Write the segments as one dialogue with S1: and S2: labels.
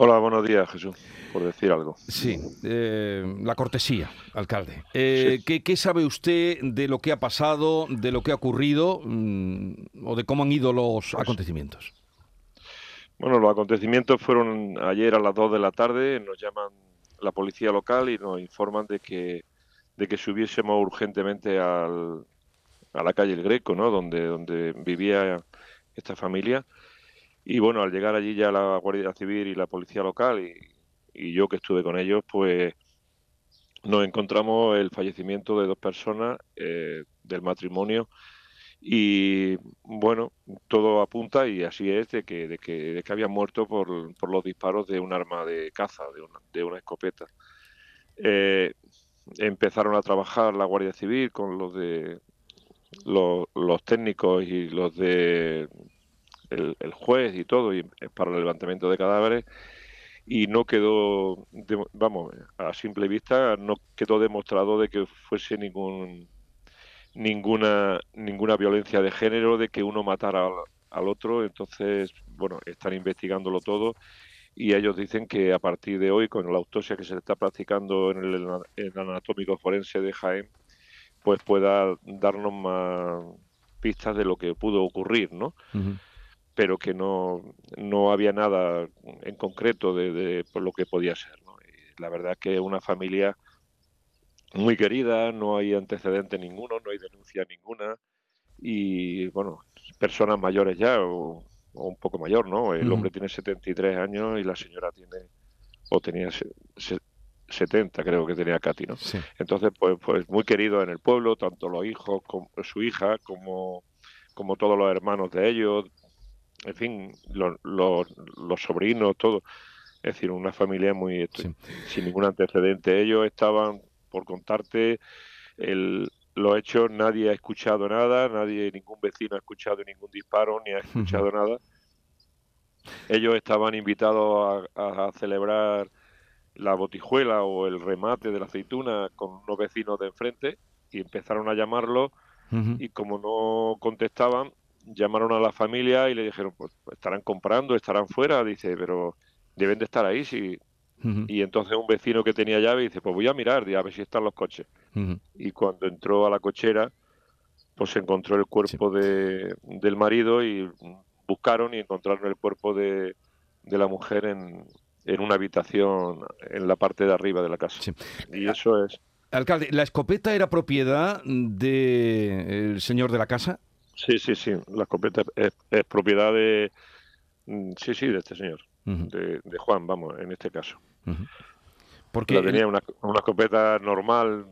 S1: Hola, buenos días, Jesús, por decir algo.
S2: Sí, eh, la cortesía, alcalde. Eh, ¿qué, sabe usted de lo que ha pasado, de lo que ha ocurrido mm, o de cómo han ido los pues acontecimientos?
S1: Bueno, los acontecimientos fueron ayer a las 2 de la tarde, nos llaman la policía local y nos informan de que, de que subiésemos urgentemente al, a la calle El Greco, ¿no? donde, donde vivía esta familia y bueno, al llegar allí ya la Guardia Civil y la Policía Local y, yo que estuve con ellos, pues nos encontramos el fallecimiento de dos personas eh, del matrimonio y bueno, todo apunta y así es de que, de que, de que habían muerto por, por, los disparos de un arma de caza, de una, de una escopeta. Eh, empezaron a trabajar la Guardia Civil con los de los, los técnicos y los de el, juez y todo, y para el levantamiento de cadáveres, y no quedó, vamos, a simple vista, no quedó demostrado de que fuese ningún ninguna ninguna violencia de género, de que uno matara al, otro, entonces, bueno, están investigándolo todo y ellos dicen que a partir de hoy, con la autopsia que se está practicando en el, en anatómico forense de Jaén, pues pueda darnos más pistas de lo que pudo ocurrir, ¿no? Pero que no, no había nada en concreto de, por lo que podía ser. la verdad es que es una familia muy querida, no hay antecedente ninguno, no hay denuncia ninguna y bueno, personas mayores ya o, un poco mayor, ¿no? El hombre tiene 73 años y la señora tiene o tenía 70 creo que tenía Katy, ¿no? Entonces pues pues muy querido en el pueblo, tanto los hijos como su hija como como todos los hermanos de ellos, en fin, los, sobrinos, todo. Es decir, una familia muy sin ningún antecedente. Ellos estaban, por contarte, el, los hechos, nadie ha escuchado nada, nadie, ningún vecino ha escuchado ningún disparo, ni ha escuchado nada. Ellos estaban invitados a, celebrar la botijuela o el remate de la aceituna con unos vecinos de enfrente y empezaron a llamarlo y como no contestaban, llamaron a la familia y le dijeron, pues, pues estarán comprando, estarán fuera, dice, pero deben de estar ahí, sí. Y entonces un vecino que tenía llave dice, pues voy a mirar, a ver si están los coches. Y cuando entró a la cochera, pues se encontró el cuerpo de, del marido y buscaron y encontraron el cuerpo de, de la mujer en, en una habitación en la parte de arriba de la casa. Y eso es...
S2: Alcalde, ¿la escopeta era propiedad del señor de la casa?
S1: Sí, sí, sí. La escopeta es, propiedad de. Mm, sí, sí, de este señor. de, Juan, vamos, en este caso. Porque tenía una, una, escopeta normal,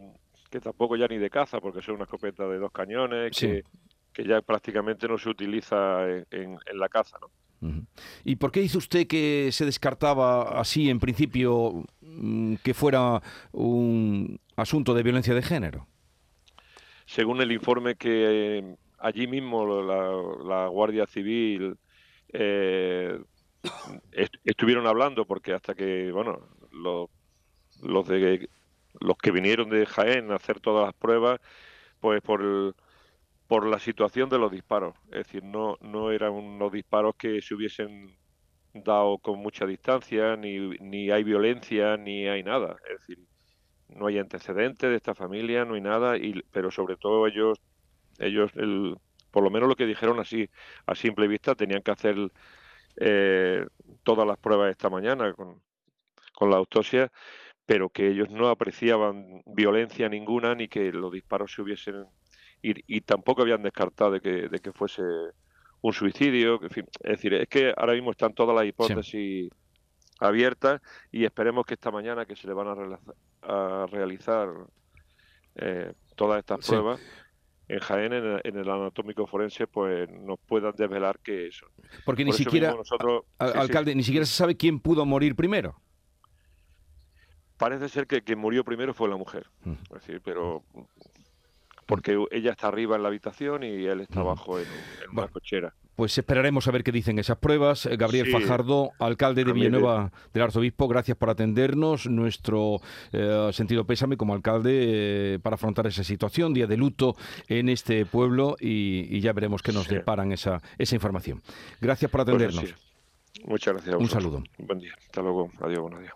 S1: que tampoco ya ni de caza, porque es una escopeta de dos cañones, que, que, ya prácticamente no se utiliza en, en, la caza, ¿no?
S2: ¿Y por qué dice usted que se descartaba así, en principio, mm, que fuera un asunto de violencia de género?
S1: Según el informe que allí mismo la, Guardia Civil eh, estuvieron hablando porque hasta que, bueno, los, los, de, los que vinieron de Jaén a hacer todas las pruebas, pues por, por la situación de los disparos. Es decir, no, no eran unos disparos que se hubiesen dado con mucha distancia, ni, ni hay violencia, ni hay nada. Es decir, no hay antecedentes de esta familia, no hay nada, y, pero sobre todo ellos ellos, el, por lo menos lo que dijeron así a simple vista, tenían que hacer eh, todas las pruebas esta mañana con, con la autopsia, pero que ellos no apreciaban violencia ninguna ni que los disparos se hubiesen y, tampoco habían descartado de que, de que fuese un suicidio. En fin, es decir, es que ahora mismo están todas las hipótesis abiertas y esperemos que esta mañana que se le van a, realizar eh, todas estas pruebas en Jaén, en el, anatómico forense, pues nos puedan desvelar que eso.
S2: Porque ni siquiera, alcalde, ni siquiera se sabe quién pudo morir primero.
S1: Parece ser que quien murió primero fue la mujer, mm. es decir, pero porque ella está arriba en la habitación y él está mm. abajo en, una cochera.
S2: Pues esperaremos a ver qué dicen esas pruebas. Eh, Gabriel Fajardo, alcalde de Villanueva del Arzobispo, gracias por atendernos. Nuestro eh, sentido pésame como alcalde eh, para afrontar esa situación, día de luto en este pueblo y, ya veremos qué nos deparan esa, esa información. Gracias por pues atendernos.
S1: Muchas gracias.
S2: Un saludo.
S1: Buen día. Hasta luego. Adiós. Buenos días.